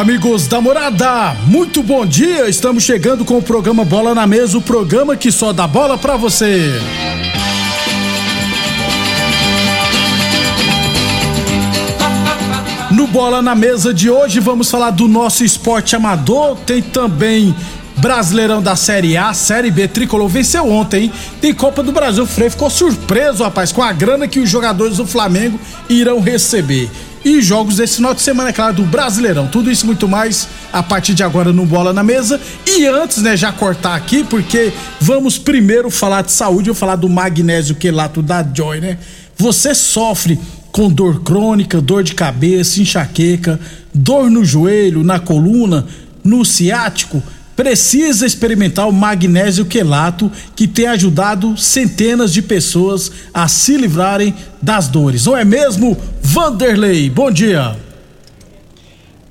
Amigos da morada, muito bom dia. Estamos chegando com o programa Bola na Mesa o programa que só dá bola pra você. No Bola na Mesa de hoje vamos falar do nosso esporte amador. Tem também Brasileirão da Série A, Série B, Tricolor venceu ontem, hein? Tem Copa do Brasil. O Frei ficou surpreso, rapaz, com a grana que os jogadores do Flamengo irão receber. E jogos desse final de semana, é claro, do Brasileirão. Tudo isso muito mais a partir de agora no Bola na Mesa. E antes, né, já cortar aqui, porque vamos primeiro falar de saúde, eu falar do magnésio quelato da Joy, né? Você sofre com dor crônica, dor de cabeça, enxaqueca, dor no joelho, na coluna, no ciático, precisa experimentar o magnésio quelato que tem ajudado centenas de pessoas a se livrarem das dores. Não é mesmo, Vanderlei? Bom dia.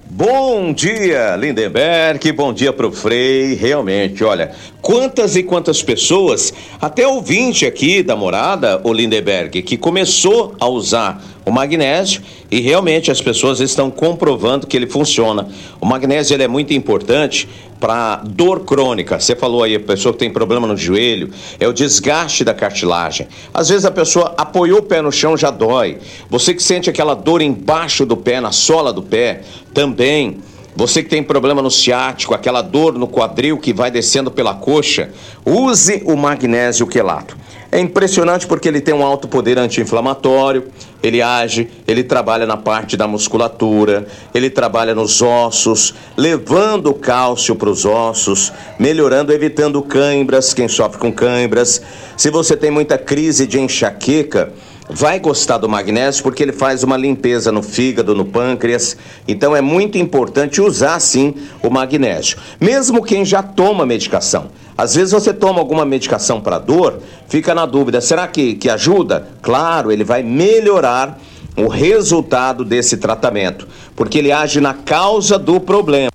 Bom dia, Lindenberg. Bom dia pro Frei. Realmente, olha, quantas e quantas pessoas, até ouvinte aqui da morada, o Lindenberg, que começou a usar o magnésio e realmente as pessoas estão comprovando que ele funciona. O magnésio ele é muito importante para dor crônica. Você falou aí, a pessoa que tem problema no joelho, é o desgaste da cartilagem. Às vezes a pessoa apoiou o pé no chão já dói. Você que sente aquela dor embaixo do pé, na sola do pé, também. Você que tem problema no ciático, aquela dor no quadril que vai descendo pela coxa, use o magnésio quelato. É impressionante porque ele tem um alto poder anti-inflamatório, ele age, ele trabalha na parte da musculatura, ele trabalha nos ossos, levando cálcio para os ossos, melhorando, evitando cãibras, quem sofre com cãibras. Se você tem muita crise de enxaqueca, vai gostar do magnésio porque ele faz uma limpeza no fígado, no pâncreas. Então é muito importante usar sim o magnésio, mesmo quem já toma medicação. Às vezes você toma alguma medicação para dor, fica na dúvida: será que, que ajuda? Claro, ele vai melhorar o resultado desse tratamento, porque ele age na causa do problema.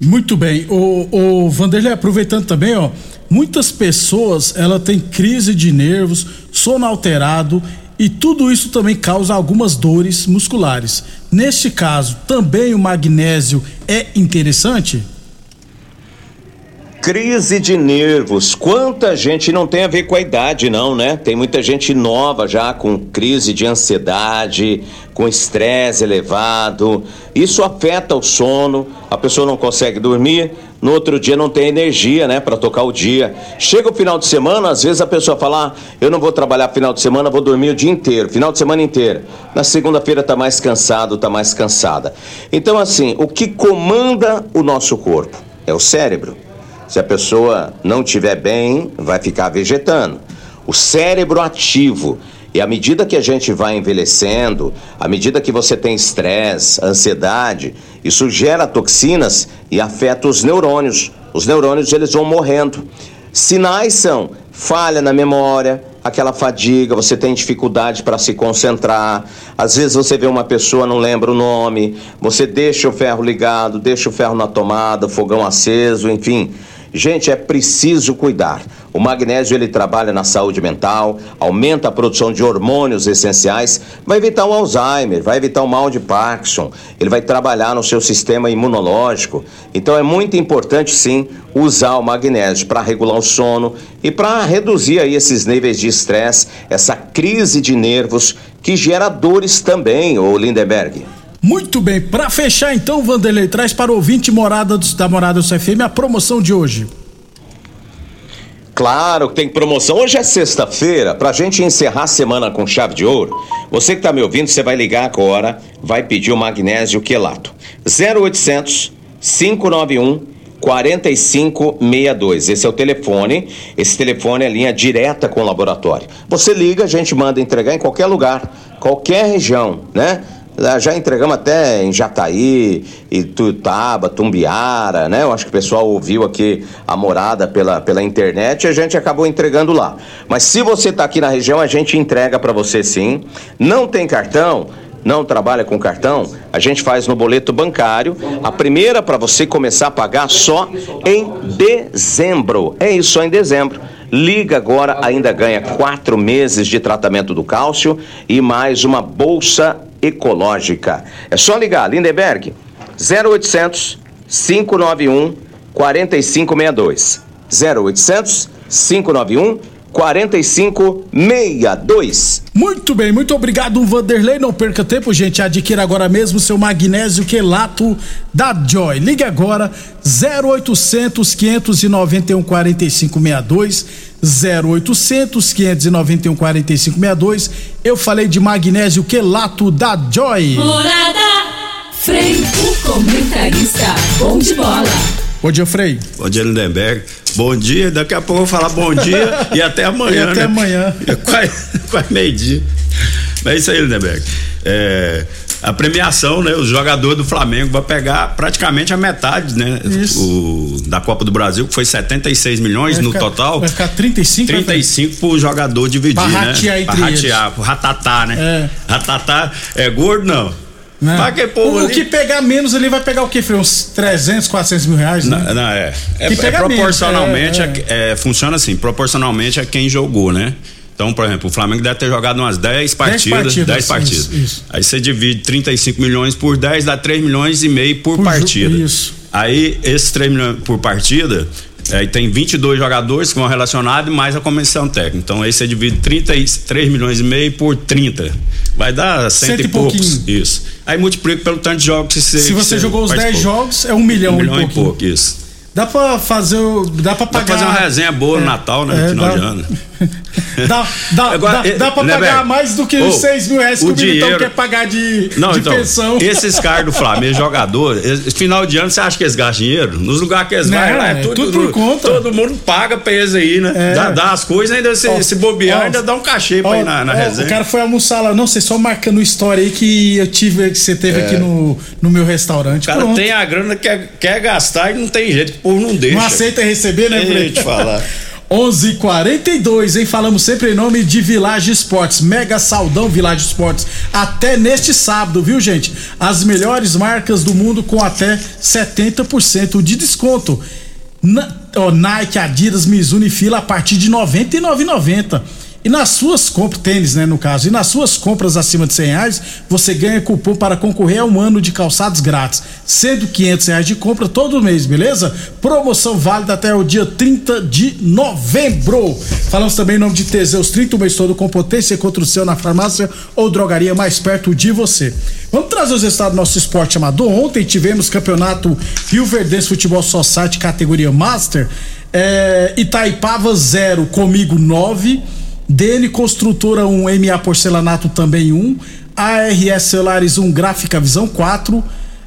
Muito bem, o, o Vanderlei, aproveitando também, ó, muitas pessoas ela tem crise de nervos, sono alterado e tudo isso também causa algumas dores musculares. Neste caso, também o magnésio é interessante? Crise de nervos. Quanta gente não tem a ver com a idade, não, né? Tem muita gente nova já com crise de ansiedade, com estresse elevado. Isso afeta o sono, a pessoa não consegue dormir, no outro dia não tem energia, né, para tocar o dia. Chega o final de semana, às vezes a pessoa fala: ah, "Eu não vou trabalhar final de semana, vou dormir o dia inteiro, final de semana inteiro". Na segunda-feira tá mais cansado, tá mais cansada. Então assim, o que comanda o nosso corpo é o cérebro. Se a pessoa não estiver bem, vai ficar vegetando. O cérebro ativo. E à medida que a gente vai envelhecendo, à medida que você tem estresse, ansiedade, isso gera toxinas e afeta os neurônios. Os neurônios eles vão morrendo. Sinais são falha na memória, aquela fadiga, você tem dificuldade para se concentrar. Às vezes você vê uma pessoa, não lembra o nome, você deixa o ferro ligado, deixa o ferro na tomada, fogão aceso, enfim. Gente, é preciso cuidar. O magnésio ele trabalha na saúde mental, aumenta a produção de hormônios essenciais, vai evitar o Alzheimer, vai evitar o mal de Parkinson, ele vai trabalhar no seu sistema imunológico. Então é muito importante sim usar o magnésio para regular o sono e para reduzir aí esses níveis de estresse, essa crise de nervos que gera dores também, o Lindenberg. Muito bem, para fechar então, Vanderlei, traz para o ouvinte morada do, da Morada do CFM a promoção de hoje. Claro que tem promoção. Hoje é sexta-feira, pra gente encerrar a semana com chave de ouro. Você que tá me ouvindo, você vai ligar agora, vai pedir o magnésio quelato. 0800 591 4562. Esse é o telefone. Esse telefone é linha direta com o laboratório. Você liga, a gente manda entregar em qualquer lugar, qualquer região, né? Já entregamos até em Jataí, Ituiutaba, Tumbiara, né? Eu acho que o pessoal ouviu aqui a morada pela, pela internet e a gente acabou entregando lá. Mas se você está aqui na região, a gente entrega para você sim. Não tem cartão? Não trabalha com cartão? A gente faz no boleto bancário. A primeira para você começar a pagar só em dezembro. É isso, só em dezembro. Liga agora, ainda ganha quatro meses de tratamento do cálcio e mais uma bolsa ecológica. É só ligar, Lindenberg, 0800 591 4562. 0800 591 4562. Muito bem, muito obrigado, Vanderlei. Não perca tempo, gente. Adquira agora mesmo seu magnésio quelato da Joy. Ligue agora 0800 591 4562. 0800 591 4562. Eu falei de magnésio quelato da Joy. Morada, Franco, comentarista, bom de bola. Bom dia, Frei. Bom dia, Lindenberg. Bom dia, daqui a pouco eu vou falar bom dia e até amanhã. E até né? amanhã. É quase, quase meio-dia. Mas é isso aí, Lindenberg. É, a premiação, né? O jogador do Flamengo vai pegar praticamente a metade, né? O, da Copa do Brasil, que foi 76 milhões Vai no ficar- total. vai ficar 35, 35 pro jogador dividir, Pra né? ratear entre pra ratear, pro ratatá, né? É. Ratatá é gordo, não. Né? Pra que povo o, ali- que pegar menos ali vai pegar o quê, Frei? Uns 300, 400 mil reais, né? Não, não, é. É, é pega menos, proporcionalmente, é, é, é, funciona assim, proporcionalmente a quem jogou, né? Então, por exemplo, o Flamengo deve ter jogado umas 10 partidas. partidas, 10 isso, partidas. isso. Aí você divide 35 milhões por 10, dá 3 milhões e meio por, Por partida. isso. Aí, esses 3 milhões por partida, aí tem 22 jogadores que vão relacionados mais a comissão técnica. Então, aí você divide 33 milhões e meio por 30. Vai dar cento, Cento e e poucos. Isso. Aí multiplica pelo tanto de jogos que você Se você jogou os 10 participou. jogos, é um milhão, Um milhão e e pouco, isso. Dá pra fazer o. Dá pra Dá pagar. pra fazer uma resenha boa no Natal, né? é, final dá- de ano. Dá, dá, Agora, dá, dá pra né, pagar velho? mais do que os 6 mil reais que o o Militão dinheiro- quer pagar de, Não, de então, pensão. esses caras do Flamengo, jogador, final de ano, você acha que eles gastam dinheiro? Nos lugares que eles Não, vão, é é tudo, tudo por conta. Todo mundo paga pra eles aí, né? É. Dá, dá as coisas, ainda se, Ó, se bobear, ó, ainda dá um cachê pra Ó, ir na, na ó, resenha. O cara foi almoçar lá, não, você só marcando história aí que eu tive, que você teve aqui no, no meu restaurante. É. O cara Pronto. tem a grana, quer, quer gastar e não tem jeito, que povo não deixa. Não aceita receber, né, Ei, te falar. 11:42, hein? Falamos sempre em nome de Village Esportes, Mega Saldão Village Esportes. Até neste sábado, viu, gente? As melhores marcas do mundo com até 70% de desconto. Na, ó, Nike, Adidas, Mizuno e Fila a partir de R$ 99,90. E nas suas compras, tênis, né, no caso, e nas suas compras acima de 100 reais, você ganha cupom para concorrer a um ano de calçados grátis, sendo 500 reais de compra todo mês, beleza? Promoção válida até o dia 30 de novembro. Falamos também em nome de Teseus 30, o mês todo com potência contra o seu na farmácia ou drogaria mais perto de você. Vamos trazer os resultados do nosso esporte amador. Ontem tivemos campeonato Rio Verdense Futebol Society categoria Master. É, Itaipava 0, comigo 9. DN Construtora 1, MA Porcelanato também 1. ARS Celulares 1, Gráfica Visão 4.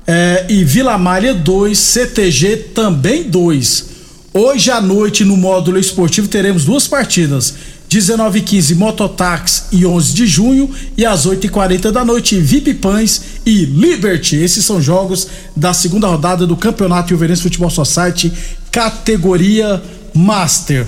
É, e Vila Malha 2, CTG também 2. Hoje à noite, no módulo esportivo, teremos duas partidas. 19 e 15 Mototax e 11 de junho e às 8 e 40 da noite VIP Pães e Liberty. Esses são jogos da segunda rodada do Campeonato Ilverense Futebol Society categoria Master.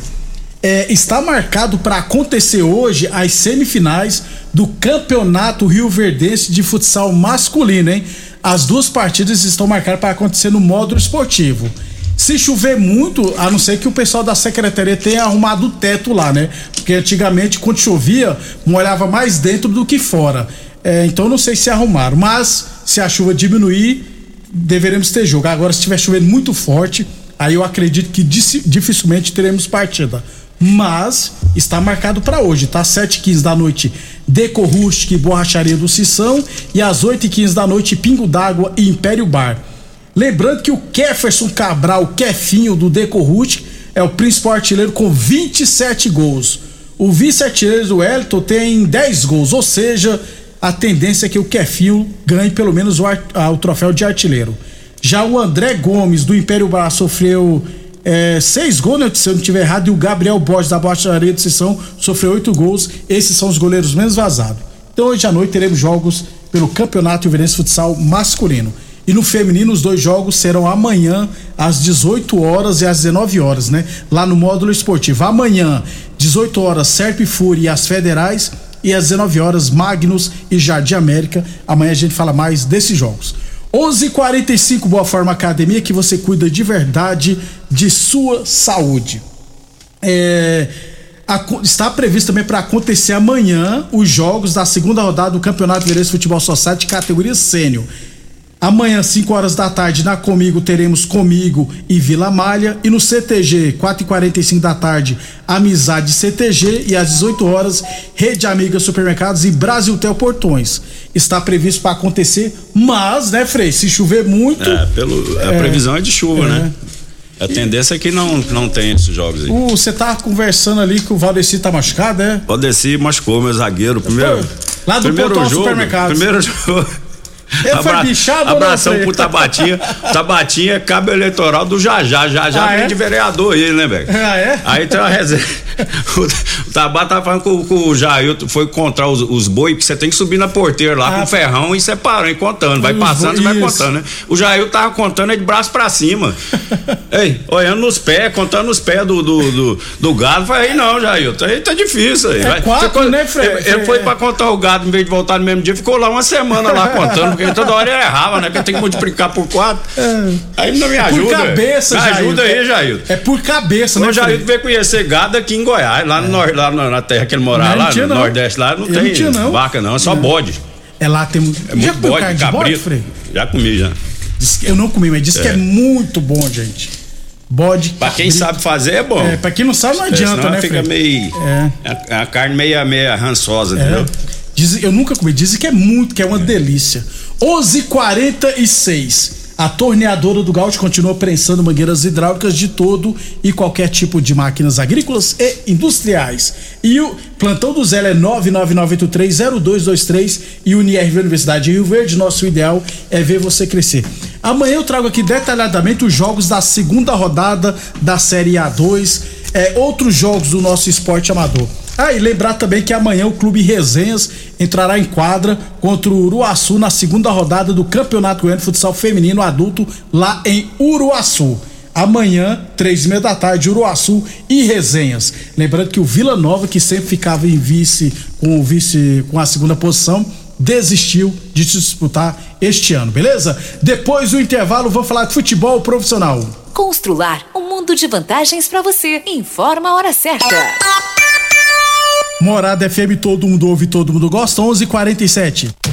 É, está marcado para acontecer hoje as semifinais do Campeonato Rio Verdense de futsal masculino, hein? As duas partidas estão marcadas para acontecer no módulo esportivo. Se chover muito, a não ser que o pessoal da secretaria tenha arrumado o teto lá, né? Porque antigamente, quando chovia, molhava mais dentro do que fora. É, então não sei se arrumaram, mas se a chuva diminuir, deveremos ter jogo. Agora, se estiver chovendo muito forte, aí eu acredito que dificilmente teremos partida. Mas está marcado para hoje, tá? 7h15 da noite Deco Rustic e Borracharia do Sissão. E às 8h15 da noite, Pingo d'Água e Império Bar. Lembrando que o Keferson Cabral, Kefinho do Deco Rustic, é o principal artilheiro com 27 gols. O vice-artilheiro do Elton tem 10 gols, ou seja, a tendência é que o Kefinho ganhe pelo menos o, o troféu de artilheiro. Já o André Gomes, do Império Bar, sofreu é, seis gols, né, se eu não estiver errado, e o Gabriel Borges, da Baixaria de Sessão, sofreu oito gols. Esses são os goleiros menos vazados. Então hoje à noite teremos jogos pelo Campeonato Ilverense Futsal masculino. E no feminino, os dois jogos serão amanhã, às 18 horas e às 19 horas, né? Lá no módulo esportivo. Amanhã, 18 horas, Serp Fúria e as Federais. E às 19 horas, Magnus e Jardim América. Amanhã a gente fala mais desses jogos. 11:45 Boa Forma Academia, que você cuida de verdade de sua saúde. É, a, está previsto também para acontecer amanhã os jogos da segunda rodada do Campeonato Mineiro Futebol Society categoria sênior. Amanhã, 5 horas da tarde, na Comigo, teremos Comigo e Vila Malha. E no CTG, 4h45 da tarde, Amizade CTG. E às 18 horas, Rede Amiga Supermercados e Brasil Tel Portões. Está previsto para acontecer, mas, né, Frei? Se chover muito. É, pelo, a é, previsão é de chuva, é, né? A tendência é que não, não tem esses jogos aí. Você tá conversando ali que o Valdeci tá machucado, é? Valdeci machucou, meu zagueiro. Primeiro, lá do primeiro jogo, supermercado. Primeiro jogo. Ele Abra... foi bichado Abração pro Tabatinha. Tabatinha é cabo eleitoral do Jajá. Jajá ah, vem é? de vereador ele, né, velho? Ah, é? Aí tem uma reserva. o Tabá tava falando com, com o Jair, foi encontrar os, os boi, que você tem que subir na porteira lá ah, com o ferrão e separando, e contando. Vai passando e vai contando, né? O Jair tava contando é de braço pra cima. Ei, olhando nos pés, contando os pés do, do, do, do gado. Falei, aí não, Jair, aí tá difícil aí. É vai. quatro, você, né, Fred? Ele, ele foi pra contar o gado, em vez de voltar no mesmo dia, ficou lá uma semana lá contando, porque toda hora ele errava, né? Porque tem que multiplicar por quatro. É. Aí não me ajuda. Por cabeça, Me ajuda aí, Jair. É por cabeça, né? O Jair veio conhecer gado aqui em Goiás, lá, no, é. lá na terra que ele morava, lá no não. Nordeste, lá não eu tem vaca, não, é só bode. É lá tem é muito já bode, cabrito. Bode, já comi, já. Eu não comi, mas disse é. que é muito bom, gente. Bode. Pra quem sabe fazer é bom. É, pra quem não sabe não é, adianta, é, né, fica meio. É. A, a, carne meio, meio rançosa, entendeu? Diz, eu nunca comi. Dizem que é muito, que é uma delícia. 11:46 a torneadora do Gaúcho continua prensando mangueiras hidráulicas de todo e qualquer tipo de máquinas agrícolas e industriais. E o plantão do Zé é 999830223 e Unirv Universidade de Rio Verde. Nosso ideal é ver você crescer. Amanhã eu trago aqui detalhadamente os jogos da segunda rodada da Série A2, é, outros jogos do nosso esporte amador. Ah, e lembrar também que amanhã o Clube Resenhas entrará em quadra contra o Uruaçu na segunda rodada do Campeonato Goiano de Futsal Feminino Adulto lá em Uruaçu. Amanhã, três e meia da tarde, Uruaçu e Resenhas. Lembrando que o Vila Nova, que sempre ficava em vice com o vice com a segunda posição, desistiu de disputar este ano, beleza? Depois do intervalo, vou falar de futebol profissional. Constrular um mundo de vantagens para você. Informa a hora certa. Morada FM, todo mundo ouve, todo mundo gosta, 11:47.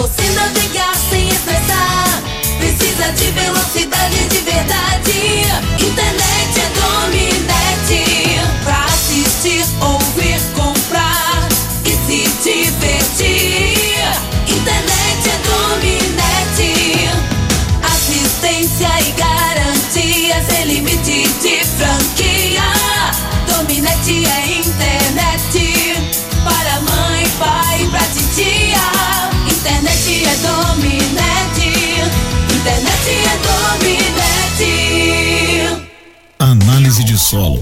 você navegar sem estressar. Solo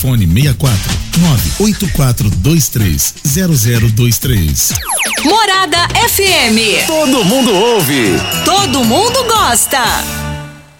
64 98423 0023. Morada FM. Todo mundo ouve. Todo mundo gosta.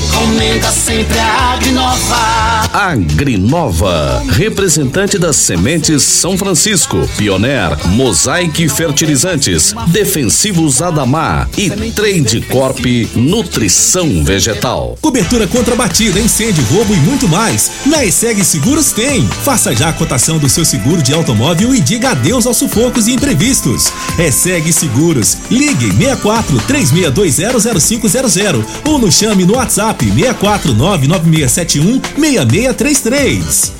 recomenda sempre a Agrinova. Agrinova, representante das sementes São Francisco, Pioneer, Mosaic Fertilizantes, Defensivos Adamar e Trade Corp Nutrição Vegetal. Cobertura contra batida, incêndio, roubo e muito mais. Na ESEG Seguros tem. Faça já a cotação do seu seguro de automóvel e diga adeus aos sufocos e imprevistos. ESEG Seguros. Ligue 64 36200500 ou nos chame no WhatsApp 64 99671 6633.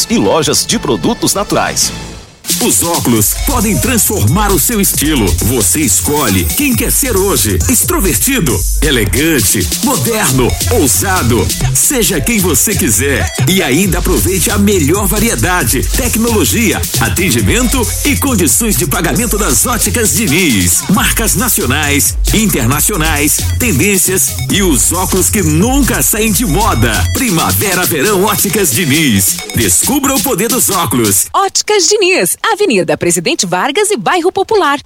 e lojas de produtos naturais. Os óculos podem transformar o seu estilo. Você escolhe quem quer ser hoje. Extrovertido, elegante, moderno, ousado. Seja quem você quiser. E ainda aproveite a melhor variedade, tecnologia, atendimento e condições de pagamento das óticas Diniz. Marcas nacionais, internacionais, tendências e os óculos que nunca saem de moda. Primavera, verão, óticas Diniz. Descubra o poder dos óculos. Óticas Diniz, Avenida Presidente Vargas e Bairro Popular.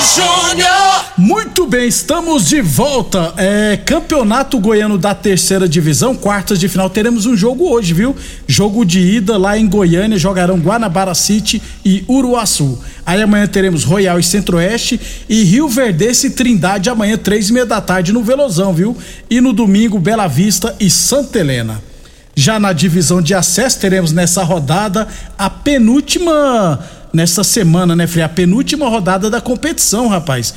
Júnior. Muito bem, estamos de volta. É, Campeonato Goiano da Terceira Divisão, quartas de final. Teremos um jogo hoje, viu? Jogo de ida lá em Goiânia. Jogarão Guanabara City e Uruaçu. Aí amanhã teremos Royal e Centro-Oeste e Rio Verdense e Trindade amanhã, três e meia da tarde no Velozão, viu? E no domingo, Bela Vista e Santa Helena. Já na divisão de acesso, teremos nessa rodada a penúltima nessa semana, né, Frei? A penúltima rodada da competição, rapaz.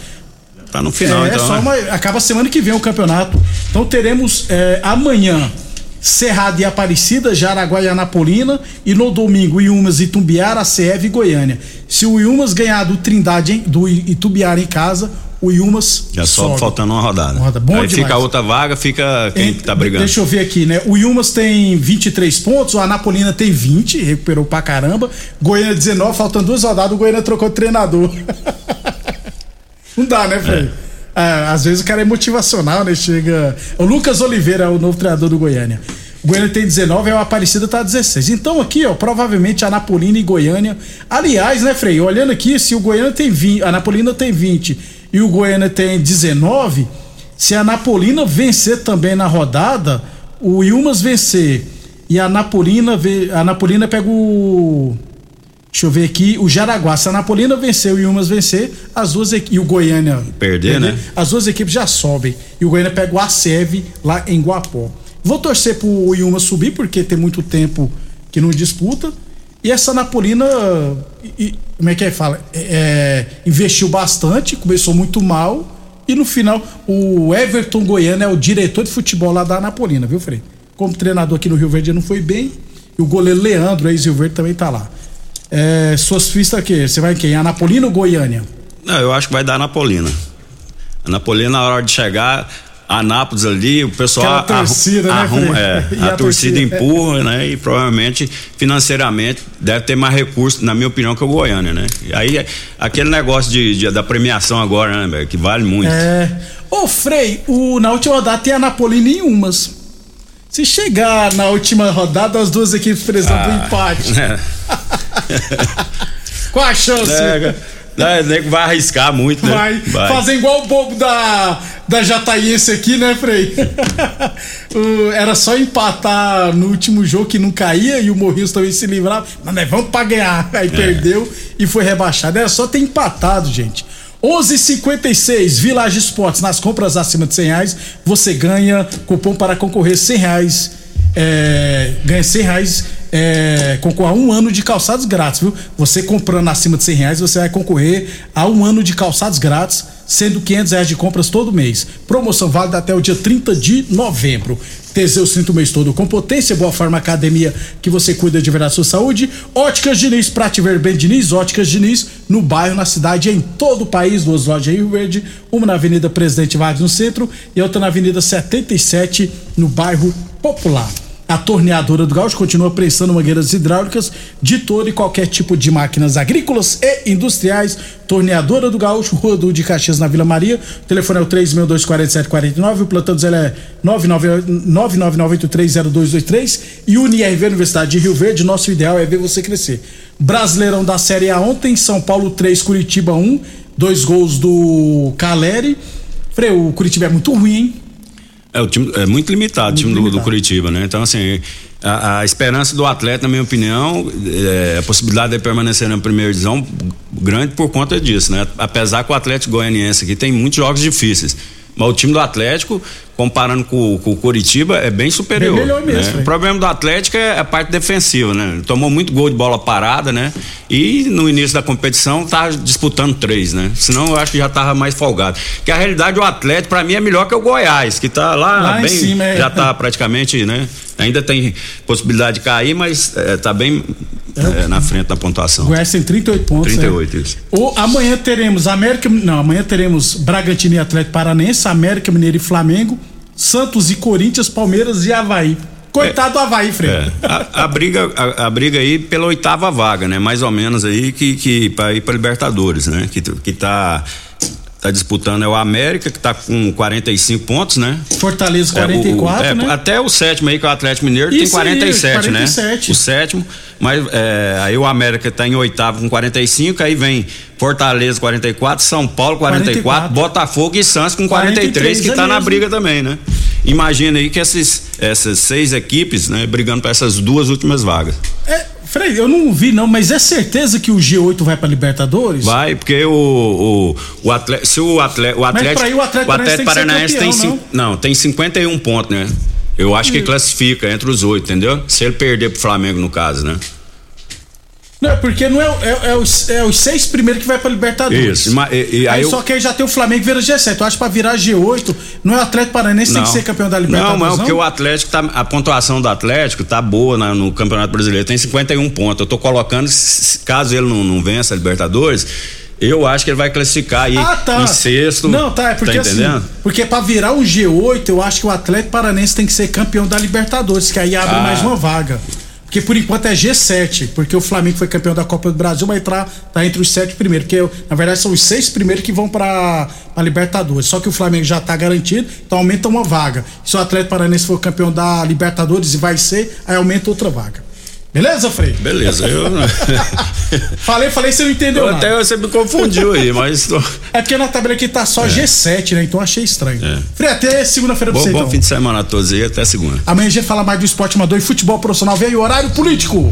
Tá no final, é, então. Só né? uma, acaba semana que vem o campeonato. Então teremos é, amanhã Cerrado e Aparecida, Jaraguá e Anapolina. E no domingo, Iumas e Tumbiara, CF e Goiânia. Se o Iumas ganhar do Trindade, do Itumbiara em casa, o Iumas. Já só sobe. faltando uma rodada. Uma roda. Bom Aí demais. fica a outra vaga, fica quem Em- tá brigando. Deixa eu ver aqui, né? O Ilmas tem 23 pontos, o Anapolina tem 20, recuperou pra caramba. Goiânia 19, faltando duas rodadas, o Goiânia trocou de treinador. Não dá, né, Fred? É, às vezes o cara é motivacional, né? Chega. O Lucas Oliveira é o novo treinador do Goiânia. O Goiânia tem 19, é o Aparecida tá 16. Então aqui, ó, provavelmente a Anapolina e Goiânia. Aliás, né, Frei? Olhando aqui, se o Goiânia tem 20, a Anapolina tem 20 e o Goiânia tem 19, se a Anapolina vencer também na rodada, o Ilmas vencer e a Napolina, a Napolina pega o. Deixa eu ver aqui, o Jaraguá. Se a Napolina vencer e o Ilmas vencer, as duas e o Goiânia perder, perder, né? As duas equipes já sobem. E o Goiânia pega o ACEV lá em Guapó. Vou torcer pro Ilmas subir, porque tem muito tempo que não disputa. E essa Napolina, e, como é que é fala? É, é, investiu bastante, começou muito mal. E no final, o Everton Goiano é o diretor de futebol lá da Napolina, viu, Frei? Como treinador aqui no Rio Verde não foi bem. E o goleiro Leandro, ex-Rio Verde, também tá lá. É, suas pistas aqui, você vai em quem? Anapolina ou Goiânia? Não, eu acho que vai dar Anapolina. A Napolina, na hora de chegar, Anápolis ali, o pessoal Aquela torcida, né, arruma, é, a, a, torcida, torcida empurra, né? E provavelmente financeiramente deve ter mais recursos, na minha opinião, que o Goiânia, né? E aí aquele negócio de, de, da premiação agora, né, que vale muito. É. Ô, Frei, o, na última rodada tem a Napolina em umas. Se chegar na última rodada, as duas equipes precisam ah, do empate. É. Qual a chance? É, né, vai arriscar muito, né? Vai, vai. fazer igual o bobo da, da Jataiense aqui, né, Frei? Era só empatar no último jogo que não caía e o Morrinhos também se livrava. Mas nós vamos pra ganhar. Aí é. perdeu e foi rebaixado. Era só ter empatado, gente. 11:56 Village Esportes nas compras acima de 100 reais você ganha cupom para concorrer 100 reais é, ganha 100 reais é, concorrer a um ano de calçados grátis, viu? Você comprando acima de 100 reais, você vai concorrer a um ano de calçados grátis, sendo 500 reais de compras todo mês. Promoção válida até o dia 30 de novembro. Teseus sinto o mês todo com potência, boa forma academia que você cuida de verdade sua saúde. Óticas Diniz, Prate Ver bem Diniz, Óticas Diniz, no bairro, na cidade, em todo o país, duas lojas em Rio Verde, uma na Avenida Presidente Vargas no centro e outra na Avenida 77 no bairro Popular. A torneadora do Gaúcho continua prestando mangueiras hidráulicas de todo e qualquer tipo de máquinas agrícolas e industriais. Torneadora do Gaúcho, Rua do de Caxias, na Vila Maria. O telefone é o 3624749. O plantão do é 999830223. E UniRV Universidade de Rio Verde. Nosso ideal é ver você crescer. Brasileirão da Série A ontem, São Paulo 3, Curitiba 1. Dois gols do Caleri. Freio, o Curitiba é muito ruim, hein? É, o time é muito limitado, muito o time do, do, Curitiba, né? Então, assim, a, a, esperança do atleta, na minha opinião, é, a possibilidade de permanecer na primeira divisão grande por conta disso, né? Apesar que o Atlético Goianiense aqui tem muitos jogos difíceis. Mas o time do Atlético, comparando com, com o Curitiba, é bem superior. Bem melhor mesmo. Né? O problema do Atlético é a parte defensiva, né? Tomou muito gol de bola parada, né? E no início da competição tá disputando três, né? Senão eu acho que já tava mais folgado. Que a realidade o Atlético, para mim, é melhor que o Goiás, que tá lá, lá bem. Cima, é. Já tá praticamente, né? Ainda tem possibilidade de cair, mas é, tá bem é, na frente da pontuação. Goiás tem 38 pontos. 38, é. isso. O, amanhã teremos América. Não, amanhã teremos Bragantino e Atlético Paranense, América Mineiro e Flamengo, Santos e Corinthians, Palmeiras e Havaí. Coitado é, do Havaí, Freire. É, a, a, briga, a, a, briga aí pela oitava vaga, né? Mais ou menos aí que, que para ir para Libertadores, né? Que, que tá tá disputando é o América, que tá com 45 pontos, né? Fortaleza 44, é, o, é, né? Até o sétimo aí, que é o Atlético Mineiro, Isso tem 47, aí, 47, né? O sétimo, mas é, aí o América tá em oitavo com 45, aí vem Fortaleza 44, São Paulo 44, 44. Botafogo e Santos com 43, 43 que tá é na briga também, né? Imagina aí que esses, essas seis equipes, né, brigando para essas duas últimas vagas. É, Frei, eu não vi não, mas é certeza que o G8 vai para Libertadores? Vai, porque o o, o atleta, se o atleta, o Atlético, mas aí o Atlético, o Atlético Paranaense tem, campeão, tem não? não, tem 51 pontos, né? Eu acho que classifica entre os oito, entendeu? Se ele perder pro Flamengo no caso, né? Não, porque não é, é, é, os, é os seis primeiros que vai pra Libertadores. Isso. E, e, aí, aí eu... Só que aí já tem o Flamengo que vira G7. Eu acho que pra virar G8, não é o Atlético Paranaense que tem que ser campeão da Libertadores. Não, não, porque o Atlético tá. A pontuação do Atlético tá boa no Campeonato Brasileiro. Tem 51 pontos. Eu tô colocando, caso ele não, não vença a Libertadores. Eu acho que ele vai classificar aí ah, tá. em sexto. Não, tá, é porque tá assim, porque para virar um G8, eu acho que o Atlético Paranense tem que ser campeão da Libertadores, que aí abre ah. mais uma vaga. Porque por enquanto é G7, porque o Flamengo foi campeão da Copa do Brasil, vai entrar tá entre os sete primeiros, porque na verdade são os seis primeiros que vão para a Libertadores. Só que o Flamengo já está garantido, então aumenta uma vaga. Se o Atlético Paranense for campeão da Libertadores e vai ser, aí aumenta outra vaga. Beleza, Frei? Beleza, eu. falei, falei, você não entendeu. Eu até você me confundiu aí, mas. Tô... É porque na tabela aqui tá só é. G7, né? Então achei estranho. É. Frei, até segunda-feira pra bom, você, bom então. fim de semana a todos aí, até segunda. Amanhã a gente fala mais do esporte amador e futebol profissional. Vem o horário político.